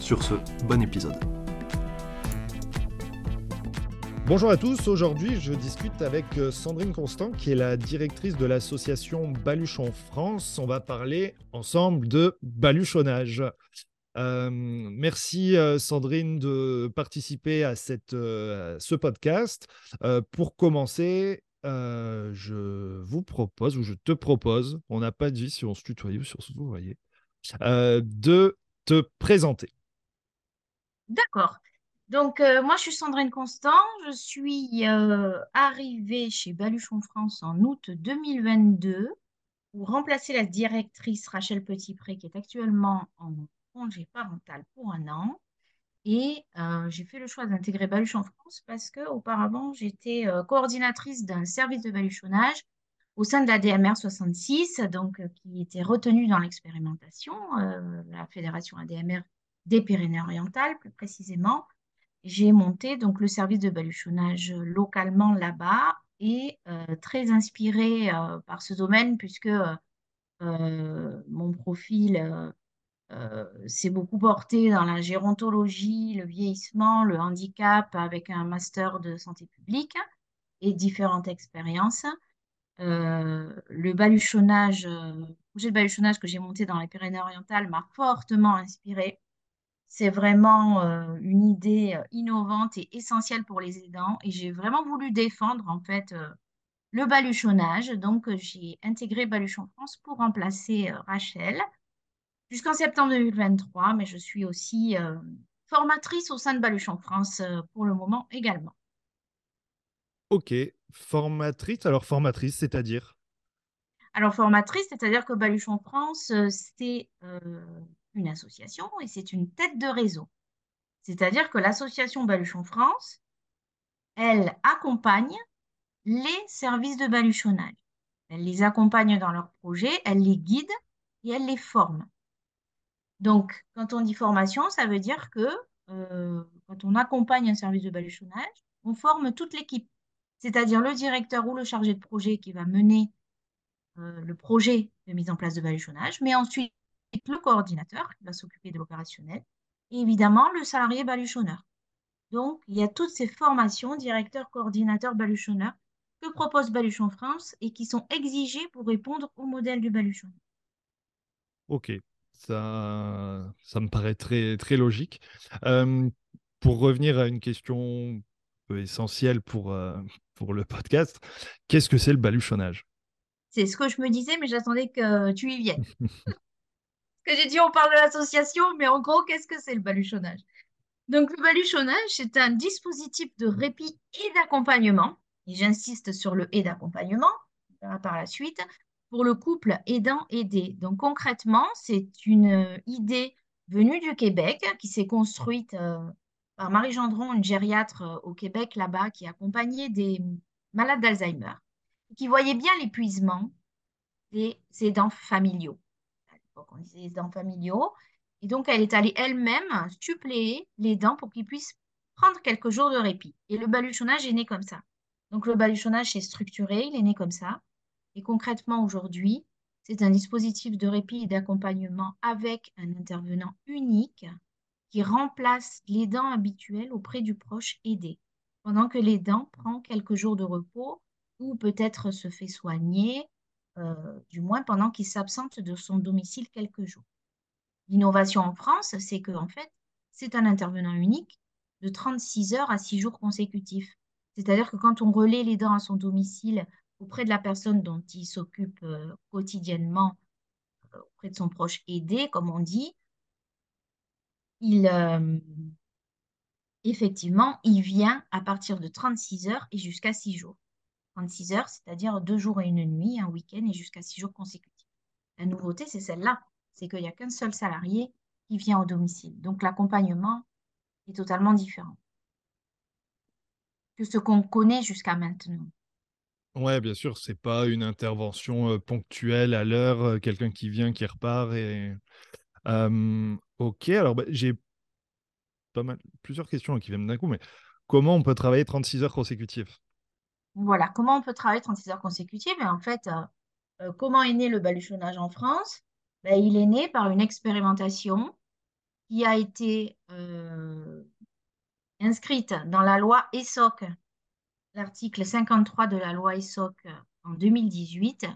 Sur ce, bon épisode. Bonjour à tous, aujourd'hui je discute avec euh, Sandrine Constant qui est la directrice de l'association Baluchon France. On va parler ensemble de baluchonnage. Euh, merci euh, Sandrine de participer à, cette, ce podcast. pour commencer, je vous propose, ou je te propose, on n'a pas dit si on se tutoyait ou si on se voyez, de te présenter. D'accord. Donc, euh, moi, je suis Sandrine Constant. Je suis euh, arrivée chez Baluchon France en août 2022 pour remplacer la directrice Rachel Petitpré, qui est actuellement en congé parental pour un an. Et euh, j'ai fait le choix d'intégrer Baluchon France parce qu'auparavant, j'étais coordinatrice d'un service de baluchonnage au sein de la DMR 66, donc, qui était retenu dans l'expérimentation, la fédération ADMR des Pyrénées-Orientales, plus précisément. J'ai monté donc le service de baluchonnage localement là-bas et euh, très inspirée euh, par ce domaine puisque euh, mon profil s'est beaucoup porté dans la gérontologie, le vieillissement, le handicap avec un master de santé publique et différentes expériences. le baluchonnage, le projet de baluchonnage que j'ai monté dans les Pyrénées-Orientales m'a fortement inspiré c'est vraiment euh, une idée euh, innovante et essentielle pour les aidants. Et j'ai vraiment voulu défendre en fait euh, le baluchonnage. Donc j'ai intégré Baluchon France pour remplacer Rachel jusqu'en septembre 2023. Mais je suis aussi formatrice au sein de Baluchon France pour le moment également. Ok, formatrice. Alors formatrice, c'est-à-dire? Alors formatrice, c'est-à-dire que Baluchon France, c'est une association et c'est une tête de réseau. C'est-à-dire que l'association Baluchon France, elle accompagne les services de baluchonnage. Elle les accompagne dans leurs projets, elle les guide et elle les forme. Donc, quand on dit formation, ça veut dire que euh, quand on accompagne un service de baluchonnage, on forme toute l'équipe, c'est-à-dire le directeur ou le chargé de projet qui va mener euh, le projet de mise en place de baluchonnage, mais ensuite le coordinateur qui va s'occuper de l'opérationnel et évidemment le salarié baluchonneur. Donc, il y a toutes ces formations, directeur, coordinateur, baluchonneur, que propose Baluchon France et qui sont exigées pour répondre au modèle du baluchon. Ok, ça, ça me paraît très, très logique. Euh, pour revenir à une question essentielle pour, euh, pour le podcast, qu'est-ce que c'est le baluchonnage? C'est ce que je me disais, mais j'attendais que tu y viennes. que j'ai dit on parle de l'association, mais en gros, qu'est-ce que c'est le baluchonnage? Donc, le baluchonnage, c'est un dispositif de répit et d'accompagnement, et j'insiste sur le et d'accompagnement, par la suite, pour le couple aidant-aidé. Donc, concrètement, c'est une idée venue du Québec qui s'est construite euh, par Marie Gendron, une gériatre euh, au Québec là-bas, qui accompagnait des malades d'Alzheimer, qui voyait bien l'épuisement des aidants familiaux on disait les dents familiaux. Et donc, elle est allée elle-même suppléer les dents pour qu'ils puissent prendre quelques jours de répit. Et le baluchonnage est né comme ça. Donc, le baluchonnage est structuré, il est né comme ça. Et concrètement, aujourd'hui, c'est un dispositif de répit et d'accompagnement avec un intervenant unique qui remplace les dents habituelles auprès du proche aidé, pendant que les dents prend quelques jours de repos ou peut-être se fait soigner du moins pendant qu'il s'absente de son domicile quelques jours. L'innovation en France, c'est que en fait, c'est un intervenant unique de 36 heures à 6 jours consécutifs. C'est-à-dire que quand on relaie les dents à son domicile auprès de la personne dont il s'occupe euh, quotidiennement, euh, auprès de son proche aidé, comme on dit, il, effectivement, il vient à partir de 36 heures et jusqu'à 6 jours. 36 heures, c'est-à-dire deux jours et une nuit, un week-end et jusqu'à six jours consécutifs. La nouveauté, c'est celle-là, c'est qu'il n'y a qu'un seul salarié qui vient au domicile. Donc l'accompagnement est totalement différent que ce qu'on connaît jusqu'à maintenant. Ouais, bien sûr, c'est pas une intervention euh, ponctuelle à l'heure, euh, quelqu'un qui vient, qui repart. Et... ok, alors bah, j'ai pas mal, plusieurs questions qui viennent d'un coup, mais comment on peut travailler 36 heures consécutives? Voilà, comment on peut travailler 36 heures consécutives? Et en fait, euh, comment est né le baluchonnage en France? Ben, Il est né par une expérimentation qui a été inscrite dans la loi ESSOC, l'article 53 de la loi ESSOC en 2018,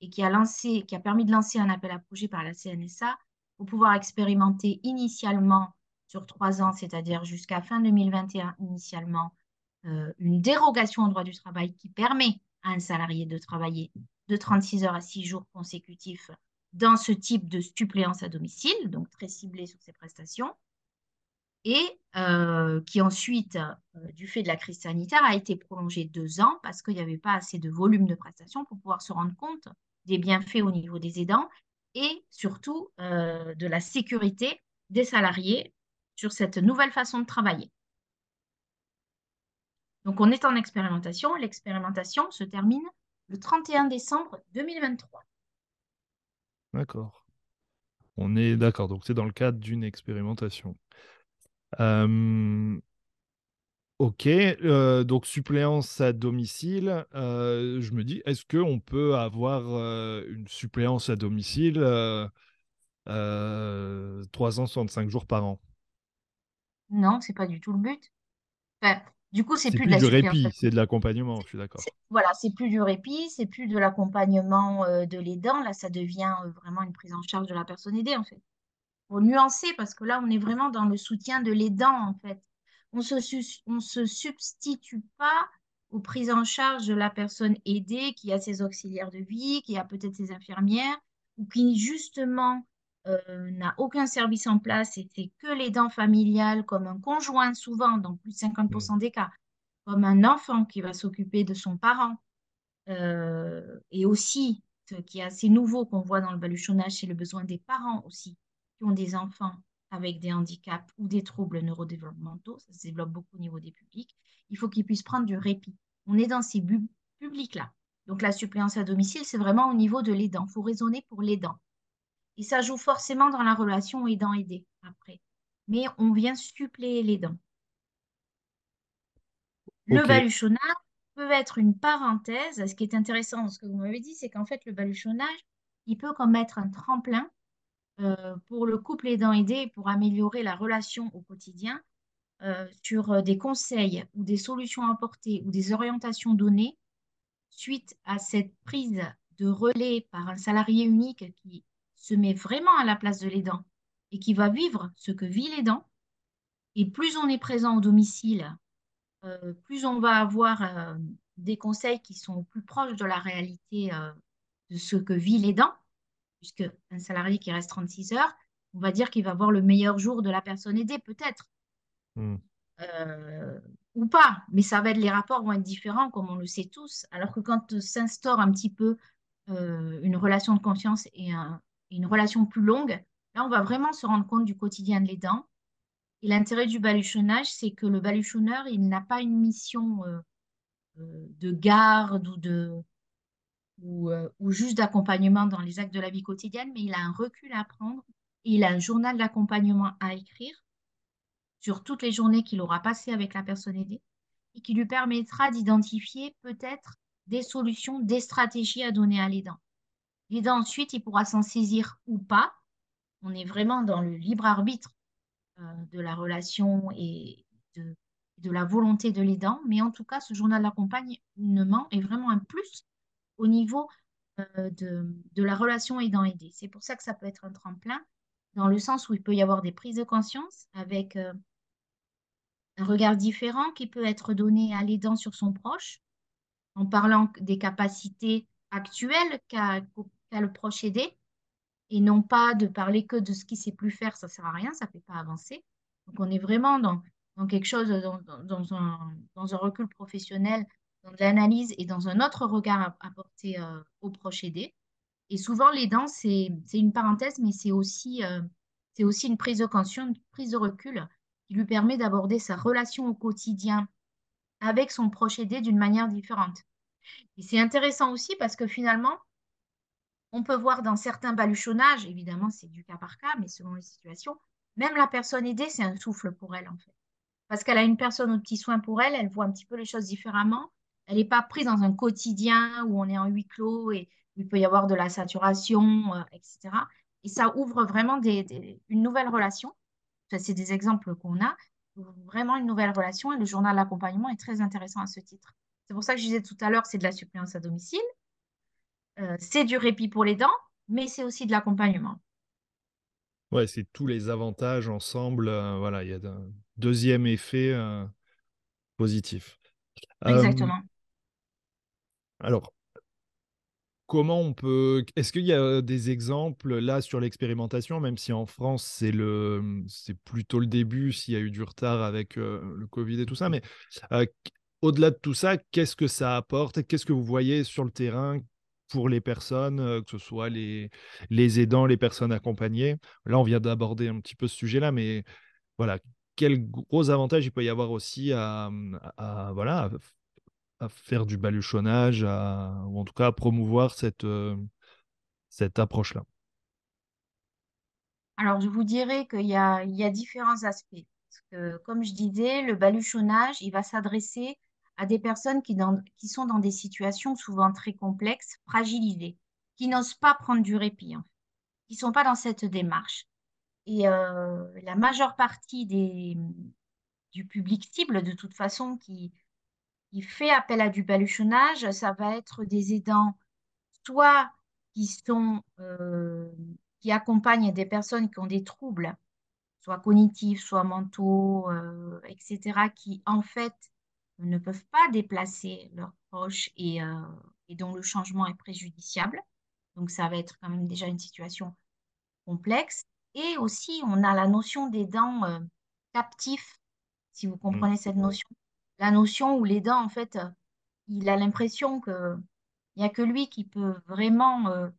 et qui a, qui a permis de lancer un appel à projet par la CNSA pour pouvoir expérimenter initialement sur trois ans, c'est-à-dire jusqu'à fin 2021 initialement, euh, une dérogation au droit du travail qui permet à un salarié de travailler de 36 heures à 6 jours consécutifs dans ce type de suppléance à domicile, donc très ciblé sur ses prestations, et euh, qui ensuite, euh, du fait de la crise sanitaire, a été prolongé deux ans parce qu'il n'y avait pas assez de volume de prestations pour pouvoir se rendre compte des bienfaits au niveau des aidants et surtout de la sécurité des salariés sur cette nouvelle façon de travailler. Donc on est en expérimentation. L'expérimentation se termine le 31 décembre 2023. D'accord. On est d'accord, donc c'est dans le cadre d'une expérimentation. Euh, ok, euh, donc suppléance à domicile. Euh, je me dis, est-ce qu'on peut avoir une suppléance à domicile 365 jours par an? Non, c'est pas du tout le but. Du coup, c'est plus, plus, de du répit, c'est de l'accompagnement, je suis d'accord. Voilà, c'est plus du répit, c'est plus de l'accompagnement de l'aidant. Là, ça devient vraiment une prise en charge de la personne aidée, en fait pour nuancer, parce que là, on est vraiment dans le soutien de l'aidant, en fait. On se, se substitue pas aux prises en charge de la personne aidée qui a ses auxiliaires de vie, qui a peut-être ses infirmières, ou qui justement euh, n'a aucun service en place et c'est que l'aidant familial, comme un conjoint souvent, dans plus de 50% des cas, comme un enfant qui va s'occuper de son parent. Euh, et aussi, ce qui est assez nouveau qu'on voit dans le baluchonnage, c'est le besoin des parents aussi qui ont des enfants avec des handicaps ou des troubles neurodéveloppementaux, ça se développe beaucoup au niveau des publics, il faut qu'ils puissent prendre du répit. On est dans ces publics-là. Donc la suppléance à domicile, c'est vraiment au niveau de l'aidant. Il faut raisonner pour l'aidant. Et ça joue forcément dans la relation aidant-aidé après. Mais on vient suppléer l'aidant. Le baluchonnage peut être une parenthèse. Ce qui est intéressant, ce que vous m'avez dit, c'est qu'en fait, le baluchonnage, il peut comme être un tremplin euh, pour le couple aidant-aidé pour améliorer la relation au quotidien euh, sur euh, des conseils ou des solutions apportées ou des orientations données suite à cette prise de relais par un salarié unique qui se met vraiment à la place de l'aidant et qui va vivre ce que vit l'aidant. Et plus on est présent au domicile, plus on va avoir des conseils qui sont plus proches de la réalité de ce que vit l'aidant puisque un salarié qui reste 36 heures, on va dire qu'il va voir le meilleur jour de la personne aidée, peut-être. Hmm. Euh, ou pas, mais ça va être, les rapports vont être différents, comme on le sait tous. Alors que quand s'instaure un petit peu euh, une relation de confiance et une relation plus longue, là, on va vraiment se rendre compte du quotidien de l'aidant. Et l'intérêt du baluchonnage, c'est que le baluchonneur, il n'a pas une mission euh, de garde ou de, euh, ou, juste d'accompagnement dans les actes de la vie quotidienne, mais il a un recul à prendre et il a un journal d'accompagnement à écrire sur toutes les journées qu'il aura passées avec la personne aidée et qui lui permettra d'identifier peut-être des solutions, des stratégies à donner à l'aidant. L'aidant ensuite, il pourra s'en saisir ou pas. On est vraiment dans le libre arbitre euh, de la relation et de, de la volonté de l'aidant, mais en tout cas, ce journal d'accompagnement est vraiment un plus au niveau euh, de, la relation aidant-aidé. C'est pour ça que ça peut être un tremplin, dans le sens où il peut y avoir des prises de conscience avec euh, un regard différent qui peut être donné à l'aidant sur son proche, en parlant des capacités actuelles qu'a le proche aidé, et non pas de parler que de ce qu'il sait plus faire, ça sert à rien, ça ne fait pas avancer. Donc on est vraiment dans, quelque chose, dans, un, dans un recul professionnel dans l'analyse et dans un autre regard apporté euh, au proche aidé. Et souvent, l'aidant, c'est une parenthèse, mais c'est aussi euh, aussi une prise de conscience, une prise de recul qui lui permet d'aborder sa relation au quotidien avec son proche aidé d'une manière différente. Et c'est intéressant aussi parce que finalement, on peut voir dans certains baluchonnages, évidemment c'est du cas par cas, mais selon les situations, même la personne aidée, c'est un souffle pour elle en fait. Parce qu'elle a une personne au petit soin pour elle, elle voit un petit peu les choses différemment. Elle n'est pas prise dans un quotidien où on est en huis clos et où il peut y avoir de la saturation, euh, etc. Et ça ouvre vraiment une nouvelle relation. c'est des exemples qu'on a, vraiment une nouvelle relation et le journal d'accompagnement est très intéressant à ce titre. C'est pour ça que je disais tout à l'heure, c'est de la suppléance à domicile, euh, c'est du répit pour les dents, mais c'est aussi de l'accompagnement. Ouais, c'est tous les avantages ensemble. Euh, voilà, il y a un deuxième effet euh, positif. Exactement. alors, comment on peut. Est-ce qu'il y a des exemples là sur l'expérimentation, même si en France c'est le, c'est plutôt le début, s'il y a eu du retard avec le Covid et tout ça, mais au-delà de tout ça, qu'est-ce que ça apporte? Qu'est-ce que vous voyez sur le terrain pour les personnes, euh, que ce soit les, les aidants, les personnes accompagnées? Là, on vient d'aborder un petit peu ce sujet-là, mais voilà, quels gros avantages il peut y avoir aussi à, voilà, à faire du baluchonnage, ou en tout cas à promouvoir cette, euh, cette approche-là. Alors, je vous dirais qu'il y y a différents aspects. Comme je disais, le baluchonnage, il va s'adresser à des personnes qui, sont dans des situations souvent très complexes, fragilisées, qui n'osent pas prendre du répit, qui ne sont pas dans cette démarche. Et euh, la majeure partie du public cible, de toute façon, qui, qui fait appel à du baluchonnage, ça va être des aidants, soit qui sont euh, qui accompagnent des personnes qui ont des troubles, soit cognitifs, soit mentaux, euh, etc., qui en fait ne peuvent pas déplacer leurs proches et, euh, et, dont le changement est préjudiciable. Donc ça va être quand même déjà une situation complexe. Et aussi, on a la notion des dents euh, captifs, si vous comprenez cette notion. La notion où les dents, en fait, euh, il a l'impression qu'il n'y a que lui qui peut vraiment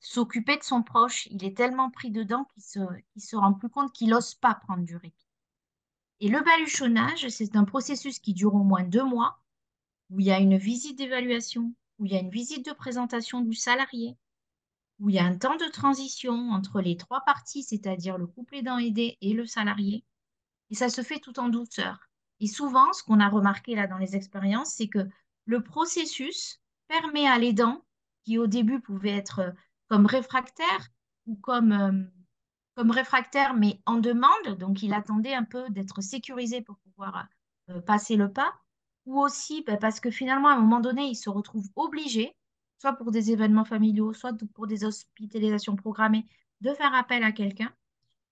s'occuper de son proche. Il est tellement pris dedans qu'il se, se rend plus compte qu'il n'ose pas prendre du répit. Et le baluchonnage, c'est un processus qui dure au moins deux mois, où il y a une visite d'évaluation, où il y a une visite de présentation du salarié, où il y a un temps de transition entre les trois parties, c'est-à-dire le couple aidant aidé et le salarié. Et ça se fait tout en douceur. Et souvent, ce qu'on a remarqué là dans les expériences, c'est que le processus permet à l'aidant, qui au début pouvait être comme réfractaire ou comme euh, comme réfractaire, mais en demande, donc il attendait un peu d'être sécurisé pour pouvoir euh, passer le pas, ou aussi bah, parce que finalement, à un moment donné, il se retrouve obligé, soit pour des événements familiaux, soit pour des hospitalisations programmées, de faire appel à quelqu'un.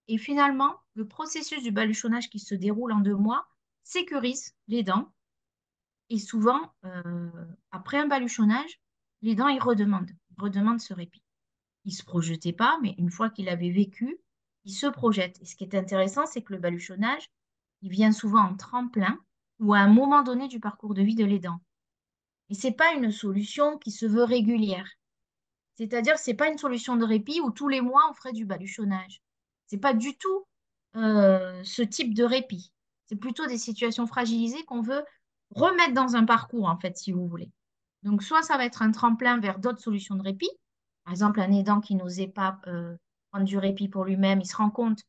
Et finalement, le processus du baluchonnage qui se déroule en deux mois sécurise les dents. Et souvent, euh, après un baluchonnage, les dents, ils redemandent, redemandent ce répit. Il ne se projetait pas, mais une fois qu'il avait vécu, se projette. Et ce qui est intéressant, c'est que le baluchonnage, il vient souvent en tremplin ou à un moment donné du parcours de vie de l'aidant. Et ce n'est pas une solution qui se veut régulière. C'est-à-dire, ce n'est pas une solution de répit où tous les mois on ferait du baluchonnage. Ce n'est pas du tout euh, ce type de répit. C'est plutôt des situations fragilisées qu'on veut remettre dans un parcours, en fait, si vous voulez. Donc, soit ça va être un tremplin vers d'autres solutions de répit. Par exemple, un aidant qui n'osait pas du répit pour lui-même, il se rend compte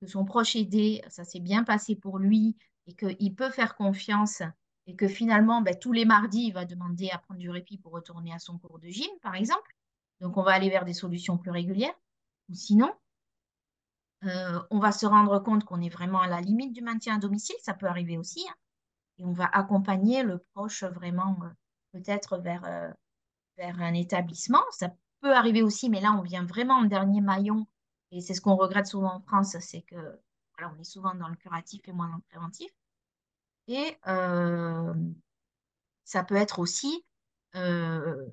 que son proche aidé, ça s'est bien passé pour lui et qu'il peut faire confiance et que finalement, ben, tous les mardis, il va demander à prendre du répit pour retourner à son cours de gym, par exemple. Donc, on va aller vers des solutions plus régulières. Ou sinon, euh, on va se rendre compte qu'on est vraiment à la limite du maintien à domicile, ça peut arriver aussi. Hein. et on va accompagner le proche vraiment euh, peut-être vers, euh, vers un établissement. Ça peut arriver aussi, mais là, on vient vraiment en dernier maillon et c'est ce qu'on regrette souvent en France, c'est que voilà, on est souvent dans le curatif et moins dans le préventif. Et euh, ça peut être aussi, euh,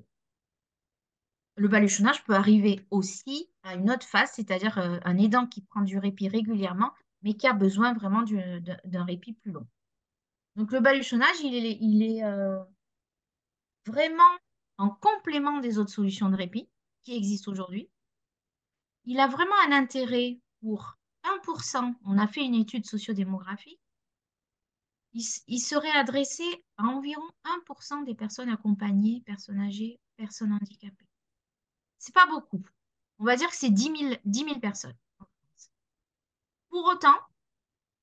le baluchonnage peut arriver aussi à une autre phase, c'est-à-dire euh, un aidant qui prend du répit régulièrement, mais qui a besoin vraiment d'un répit plus long. Donc le baluchonnage, il est, il est vraiment en complément des autres solutions de répit qui existent aujourd'hui. Il a vraiment un intérêt pour 1%. On a fait une étude sociodémographique. Il, il serait adressé à environ 1% des personnes accompagnées, personnes âgées, personnes handicapées. C'est pas beaucoup. On va dire que c'est 10 000, 10 000 personnes. Pour autant,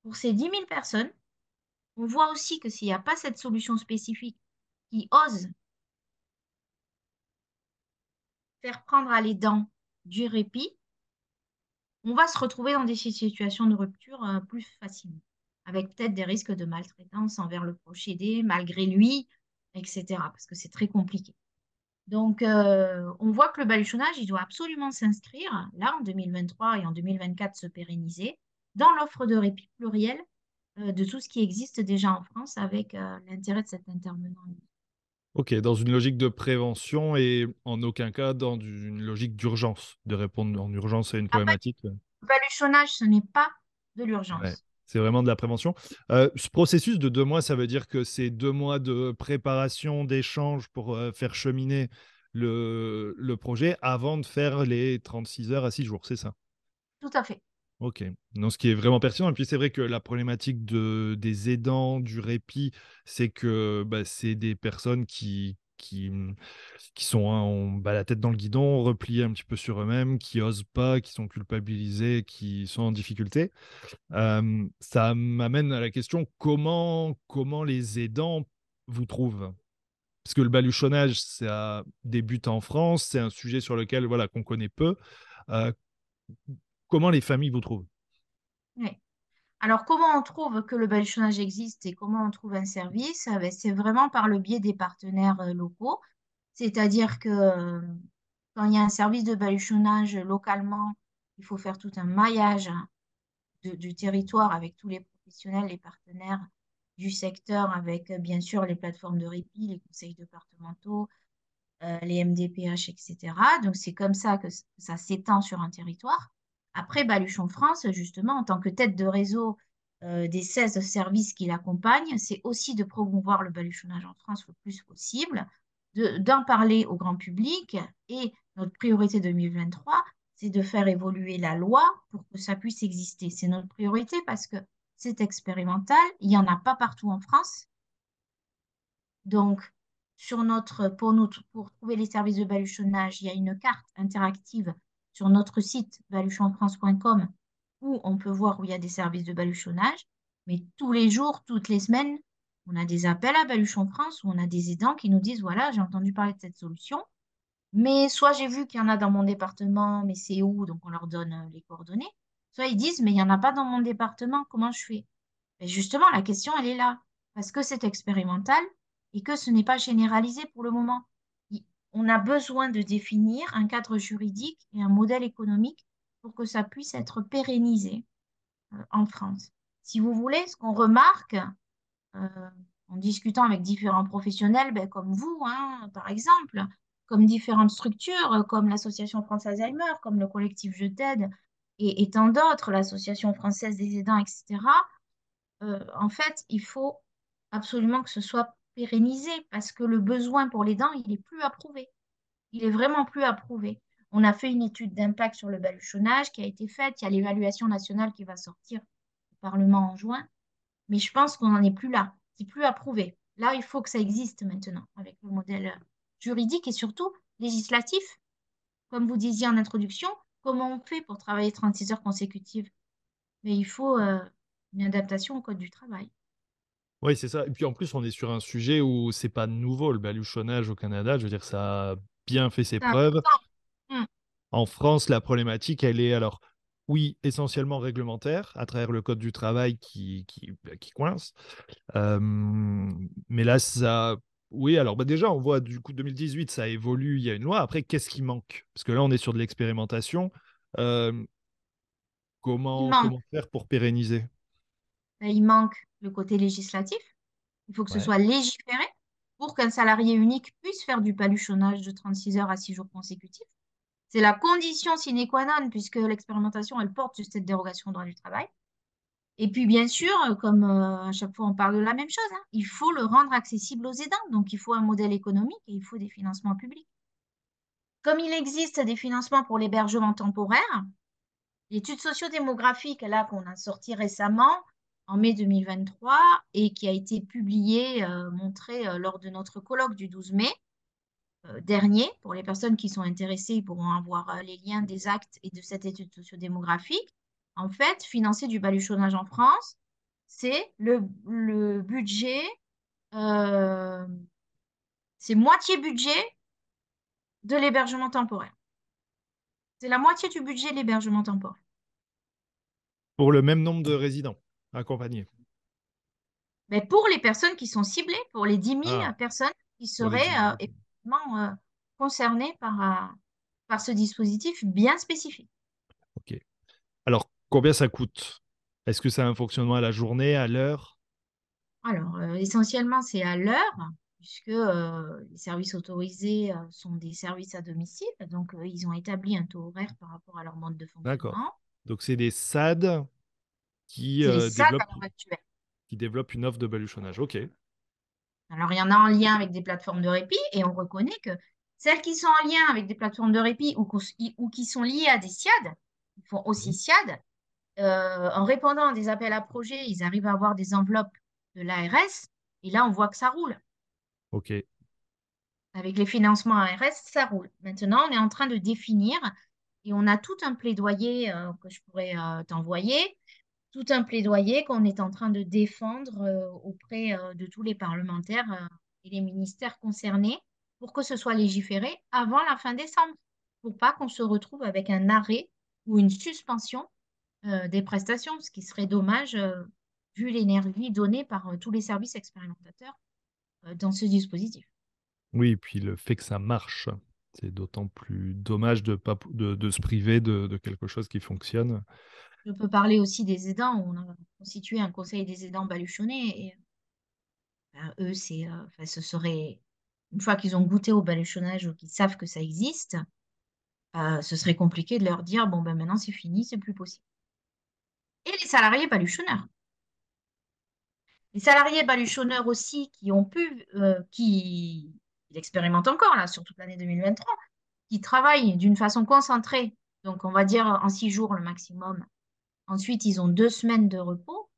pour ces 10 000 personnes, on voit aussi que s'il n'y a pas cette solution spécifique qui ose faire prendre à l'aidant du répit, on va se retrouver dans des situations de rupture euh, plus facilement, avec peut-être des risques de maltraitance envers le proche aidé, malgré lui, etc. Parce que c'est très compliqué. Donc, euh, on voit que le baluchonnage, il doit absolument s'inscrire, là, en 2023 et en 2024, se pérenniser dans l'offre de répit pluriel euh, de tout ce qui existe déjà en France avec l'intérêt de cet intervenant. Ok, dans une logique de prévention et en aucun cas dans une logique d'urgence, de répondre en urgence à une problématique. Le baluchonnage, ce n'est pas de l'urgence. c'est vraiment de la prévention. Euh, ce processus de deux mois, ça veut dire que c'est deux mois de préparation, d'échange pour euh, faire cheminer le, le projet avant de faire les 36 heures à 6 jours, c'est ça? Tout à fait. Ok, non, ce qui est vraiment pertinent. Et puis c'est vrai que la problématique de, des aidants, du répit, c'est que bah, c'est des personnes qui, qui, qui sont hein, bah, la tête dans le guidon, repliées un petit peu sur eux-mêmes, qui osent pas, qui sont culpabilisés, qui sont en difficulté. ça m'amène à la question comment, les aidants vous trouvent? Parce que le baluchonnage, ça débute en France, c'est un sujet sur lequel voilà qu'on connaît peu. Comment les familles vous trouvent Oui. Alors, comment on trouve que le baluchonnage existe et comment on trouve un service? Eh ben, C'est vraiment par le biais des partenaires euh, locaux. C'est-à-dire que euh, quand il y a un service de baluchonnage localement, il faut faire tout un maillage du territoire avec tous les professionnels, les partenaires du secteur, avec euh, bien sûr les plateformes de répit, les conseils départementaux, les MDPH, etc. Donc, c'est comme ça que ça s'étend sur un territoire. Après, Baluchon France, justement, en tant que tête de réseau euh, des 16 services qui l'accompagnent, c'est aussi de promouvoir le baluchonnage en France le plus possible, d'en parler au grand public. Et notre priorité 2023, c'est de faire évoluer la loi pour que ça puisse exister. C'est notre priorité parce que c'est expérimental. Il n'y en a pas partout en France. Donc, sur notre, pour, pour trouver les services de baluchonnage, il y a une carte interactive sur notre site baluchonfrance.com où on peut voir où il y a des services de baluchonnage. Mais tous les jours, toutes les semaines, on a des appels à Baluchon France où on a des aidants qui nous disent voilà, j'ai entendu parler de cette solution, mais soit j'ai vu qu'il y en a dans mon département, mais c'est où? Donc on leur donne euh, les coordonnées. Soit ils disent mais il n'y en a pas dans mon département, comment je fais? Et Justement, la question, elle est là. Parce que c'est expérimental et que ce n'est pas généralisé pour le moment on a besoin de définir un cadre juridique et un modèle économique pour que ça puisse être pérennisé euh, en France. Si vous voulez, ce qu'on remarque euh, en discutant avec différents professionnels, ben, comme vous, hein, par exemple, comme différentes structures, comme l'Association France Alzheimer, comme le collectif Je t'aide et, tant d'autres, l'Association française des aidants, etc., euh, en fait, il faut absolument que ce soit pérenniser parce que le besoin pour les dents, il n'est plus approuvé. Il est vraiment plus approuvé. On a fait une étude d'impact sur le baluchonnage qui a été faite. Il y a l'évaluation nationale qui va sortir au Parlement en juin. Mais je pense qu'on n'en est plus là. C'est plus approuvé. Là, il faut que ça existe maintenant avec le modèle juridique et surtout législatif. Comme vous disiez en introduction, comment on fait pour travailler 36 heures consécutives? Mais il faut euh, une adaptation au Code du travail. Oui, c'est ça. Et puis en plus, on est sur un sujet où c'est pas nouveau le baluchonnage au Canada. Je veux dire, ça a bien fait ses preuves. Mmh. En France, la problématique, elle est alors, oui, essentiellement réglementaire, à travers le Code du travail qui, qui, bah, coince. mais là, ça. Oui, alors bah déjà, on voit du coup 2018, ça évolue, il y a une loi. Après, qu'est-ce qui manque? Parce que là, on est sur de l'expérimentation. comment, comment faire pour pérenniser? Il manque le côté législatif. Il faut que ce soit légiféré pour qu'un salarié unique puisse faire du paluchonnage de 36 heures à 6 jours consécutifs. C'est la condition sine qua non, puisque l'expérimentation, elle porte sur cette dérogation au droit du travail. Et puis, bien sûr, comme euh, à chaque fois on parle de la même chose, hein, il faut le rendre accessible aux aidants. Donc, il faut un modèle économique et il faut des financements publics. comme il existe des financements pour l'hébergement temporaire, l'étude sociodémographique là qu'on a sortie récemment en mai 2023 et qui a été publiée, euh, montrée euh, lors de notre colloque du 12 mai euh, dernier. Pour les personnes qui sont intéressées, ils pourront avoir les liens des actes et de cette étude sociodémographique. En fait, financer du baluchonnage en France, c'est le, le, budget, c'est moitié budget de l'hébergement temporaire. C'est la moitié du budget de l'hébergement temporaire. Pour le même nombre de résidents accompagnés. Mais pour les personnes qui sont ciblées, pour les 10 000 ah. personnes qui seraient euh, effectivement euh, concernées par, euh, par ce dispositif bien spécifique. OK. Alors, combien ça coûte? Est-ce que c'est un fonctionnement à la journée, à l'heure? Alors, essentiellement, c'est à l'heure puisque euh, les services autorisés euh, sont des services à domicile. Donc, ils ont établi un taux horaire par rapport à leur mode de fonctionnement. D'accord. Donc, c'est des SAD qui, développent, qui développent une offre de baluchonnage. OK. Alors, il y en a en lien avec des plateformes de répit et on reconnaît que celles qui sont en lien avec des plateformes de répit ou, ou qui sont liées à des SIAD, ils font aussi mmh. SIAD, en répondant à des appels à projets, ils arrivent à avoir des enveloppes de l'ARS et là, on voit que ça roule. OK. Avec les financements ARS, ça roule. Maintenant, on est en train de définir et on a tout un plaidoyer euh, que je pourrais euh, t'envoyer, tout un plaidoyer qu'on est en train de défendre euh, auprès de tous les parlementaires et les ministères concernés pour que ce soit légiféré avant la fin décembre, pour pas qu'on se retrouve avec un arrêt ou une suspension des prestations, ce qui serait dommage vu l'énergie donnée par tous les services expérimentateurs euh, dans ce dispositif. Oui, et puis le fait que ça marche, c'est d'autant plus dommage de, pas, de, se priver de, quelque chose qui fonctionne. Je peux parler aussi des aidants. On a constitué un conseil des aidants baluchonnés. Et, ben, eux, c'est, euh, ce serait, une fois qu'ils ont goûté au baluchonnage ou qu'ils savent que ça existe, euh, ce serait compliqué de leur dire bon, ben maintenant c'est fini, c'est plus possible. Et les salariés baluchonneurs. Les salariés baluchonneurs aussi qui ont pu, euh, qui l'expérimentent encore là sur toute l'année 2023, qui travaillent d'une façon concentrée, donc on va dire en six jours le maximum. Ensuite, ils ont deux semaines de repos.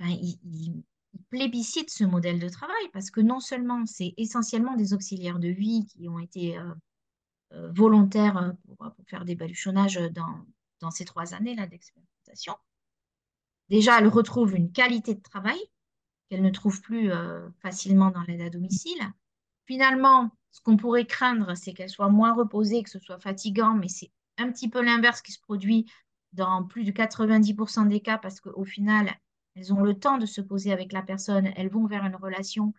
ils, plébiscitent ce modèle de travail parce que non seulement c'est essentiellement des auxiliaires de vie qui ont été euh, euh, volontaires pour, faire des baluchonnages dans, ces trois années-là d'expérimentation. Déjà, elles retrouvent une qualité de travail qu'elles ne trouvent plus euh, facilement dans l'aide à domicile. Finalement, ce qu'on pourrait craindre, c'est qu'elles soient moins reposées, que ce soit fatigant, mais c'est un petit peu l'inverse qui se produit dans plus de 90% des cas parce qu'au final, elles ont le temps de se poser avec la personne, elles vont vers une relation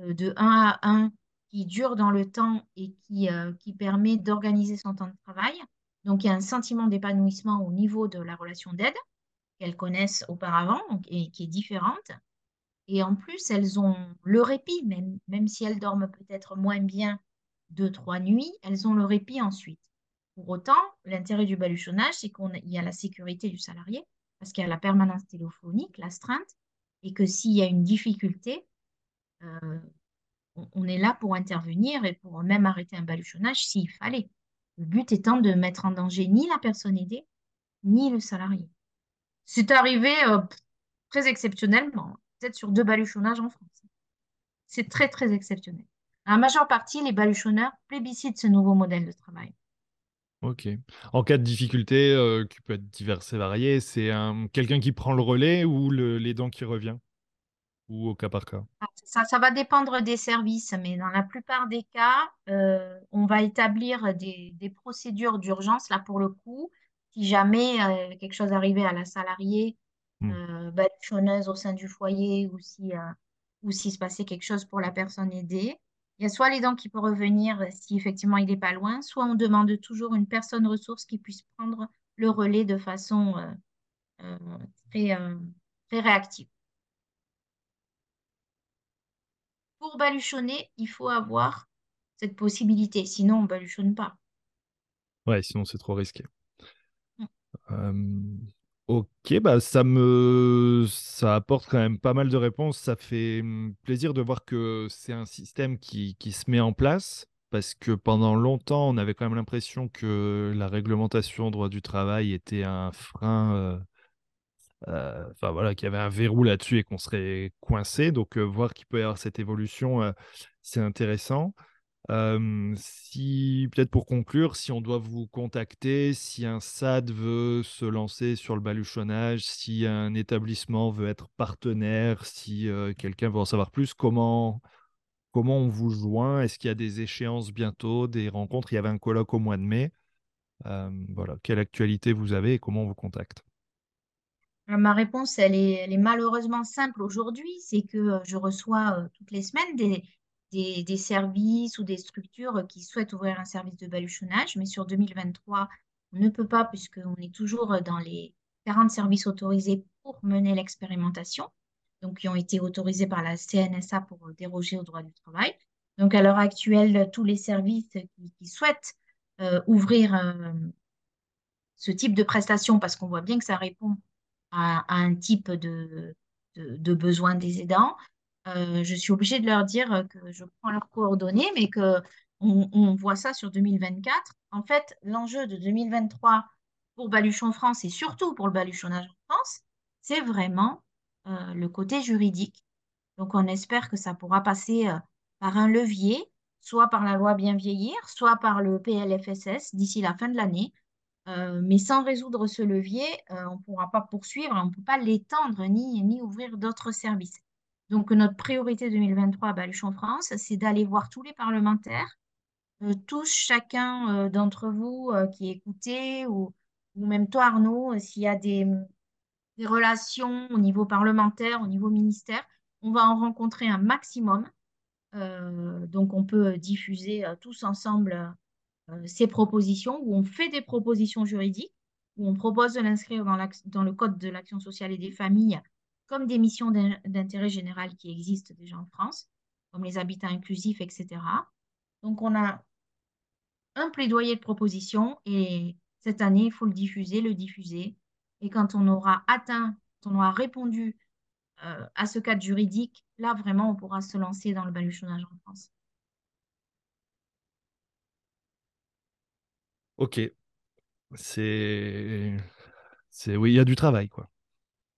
euh, de 1 à 1 qui dure dans le temps et qui, euh, qui permet d'organiser son temps de travail. Donc, il y a un sentiment d'épanouissement au niveau de la relation d'aide qu'elles connaissent auparavant et qui est différente. Et en plus, elles ont le répit, même, même si elles dorment peut-être moins bien deux, trois nuits, elles ont le répit ensuite. Pour autant, l'intérêt du baluchonnage, c'est qu'il y a la sécurité du salarié, parce qu'il y a la permanence téléphonique, l'astreinte, et que s'il y a une difficulté, euh, on, est là pour intervenir et pour même arrêter un baluchonnage s'il fallait. Le but étant de mettre en danger ni la personne aidée, ni le salarié. C'est arrivé euh, très exceptionnellement peut-être sur deux baluchonnages en France. C'est très, très exceptionnel. La majeure partie, les baluchonneurs plébiscitent ce nouveau modèle de travail. Ok. En cas de difficulté, euh, qui peut être diverse et variée, c'est quelqu'un qui prend le relais ou l'aidant qui revient Ou au cas par cas? Ah, ça, ça, va dépendre des services, mais dans la plupart des cas, euh, on va établir des, des procédures d'urgence, là pour le coup, si jamais euh, quelque chose arrivait à la salariée mmh. euh, au sein du foyer ou si euh, ou s'il se passait quelque chose pour la personne aidée. Il y a soit les dents qui peut revenir si effectivement il n'est pas loin, soit on demande toujours une personne ressource qui puisse prendre le relais de façon euh, euh, très, très réactive. Pour baluchonner, il faut avoir cette possibilité, sinon on ne baluchonne pas. Ouais, sinon c'est trop risqué. Mmh. Ok, bah ça me ça apporte quand même pas mal de réponses. Ça fait mmh, plaisir de voir que c'est un système qui, qui se met en place parce que pendant longtemps, on avait quand même l'impression que la réglementation droit du travail était un frein, euh, euh, enfin voilà, qu'il y avait un verrou là-dessus et qu'on serait coincé. Donc euh, voir qu'il peut y avoir cette évolution, c'est intéressant. Si peut-être pour conclure, si on doit vous contacter, si un SAD veut se lancer sur le baluchonnage, si un établissement veut être partenaire, si quelqu'un veut en savoir plus, comment Comment on vous joint? Est-ce qu'il y a des échéances bientôt, des rencontres? Il y avait un colloque au mois de mai. Voilà, quelle actualité vous avez et comment on vous contacte? Euh, Ma réponse, elle est, malheureusement simple aujourd'hui. C'est que je reçois toutes les semaines des, des, services ou des structures qui souhaitent ouvrir un service de baluchonnage. Mais sur 2023, on ne peut pas puisqu'on est toujours dans les 40 services autorisés pour mener l'expérimentation donc qui ont été autorisés par la CNSA pour déroger au droit du travail. Donc à l'heure actuelle, tous les services qui, souhaitent euh, ouvrir euh, ce type de prestation, parce qu'on voit bien que ça répond à, un type de, besoin des aidants, je suis obligée de leur dire que je prends leurs coordonnées, mais que on, voit ça sur 2024. En fait, l'enjeu de 2023 pour Baluchon France et surtout pour le baluchonnage en France, c'est vraiment euh, le côté juridique. Donc, on espère que ça pourra passer euh, par un levier, soit par la loi bien vieillir, soit par le PLFSS d'ici la fin de l'année. Euh, mais sans résoudre ce levier, on ne pourra pas poursuivre, on ne peut pas l'étendre ni ouvrir d'autres services. Donc, notre priorité 2023 à Baluchon France, c'est d'aller voir tous les parlementaires, tous, chacun d'entre vous qui écoutez, ou, ou même toi, Arnaud, s'il y a des, des relations au niveau parlementaire, au niveau ministère. On va en rencontrer un maximum. Euh, donc, on peut diffuser euh, tous ensemble euh, ces propositions où on fait des propositions juridiques, où on propose de l'inscrire dans, le Code de l'action sociale et des familles comme des missions d'intérêt général qui existent déjà en France, comme les habitats inclusifs, etc. Donc, on a un plaidoyer de propositions et cette année, il faut le diffuser, le diffuser et quand on aura atteint, quand on aura répondu euh, à ce cadre juridique, là vraiment, on pourra se lancer dans le baluchonnage en France. Ok. C'est. Oui, il y a du travail, quoi.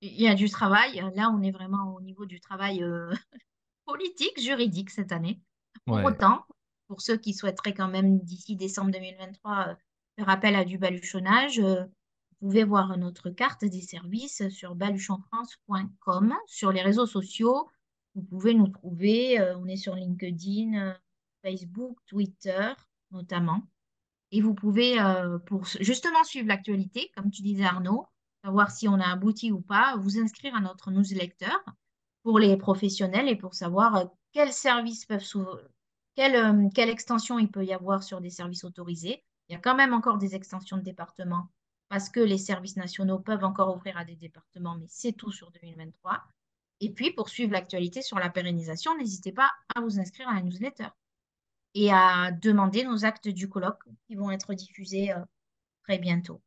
Il y a du travail. Là, on est vraiment au niveau du travail euh, politique, juridique cette année. Pour autant, pour ceux qui souhaiteraient quand même d'ici décembre 2023 euh, faire appel à du baluchonnage, vous pouvez voir notre carte des services sur baluchonfrance.com. Sur les réseaux sociaux, vous pouvez nous trouver. Euh, on est sur LinkedIn, euh, Facebook, Twitter notamment. Et vous pouvez, euh, pour justement suivre l'actualité, comme tu disais Arnaud, savoir si on a abouti ou pas, vous inscrire à notre newsletter pour les professionnels et pour savoir quels services peuvent quelle, quelle extension il peut y avoir sur des services autorisés. Il y a quand même encore des extensions de département parce que les services nationaux peuvent encore ouvrir à des départements, mais c'est tout sur 2023. Et puis, pour suivre l'actualité sur la pérennisation, n'hésitez pas à vous inscrire à la newsletter et à demander nos actes du colloque qui vont être diffusés euh, très bientôt.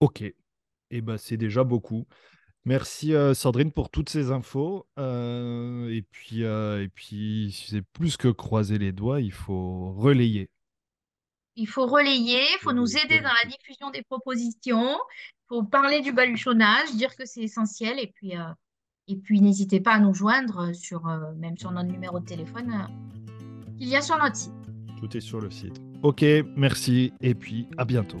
Ok, eh ben, c'est déjà beaucoup. Merci euh, Sandrine pour toutes ces infos. Euh, et puis, et puis c'est plus que croiser les doigts, il faut relayer il faut relayer, il faut nous aider dans la diffusion des propositions, il faut parler du baluchonnage, dire que c'est essentiel et puis, euh, et puis n'hésitez pas à nous joindre sur, euh, même sur notre numéro de téléphone euh, qu'il y a sur notre site. Tout est sur le site. Ok, merci et puis à bientôt.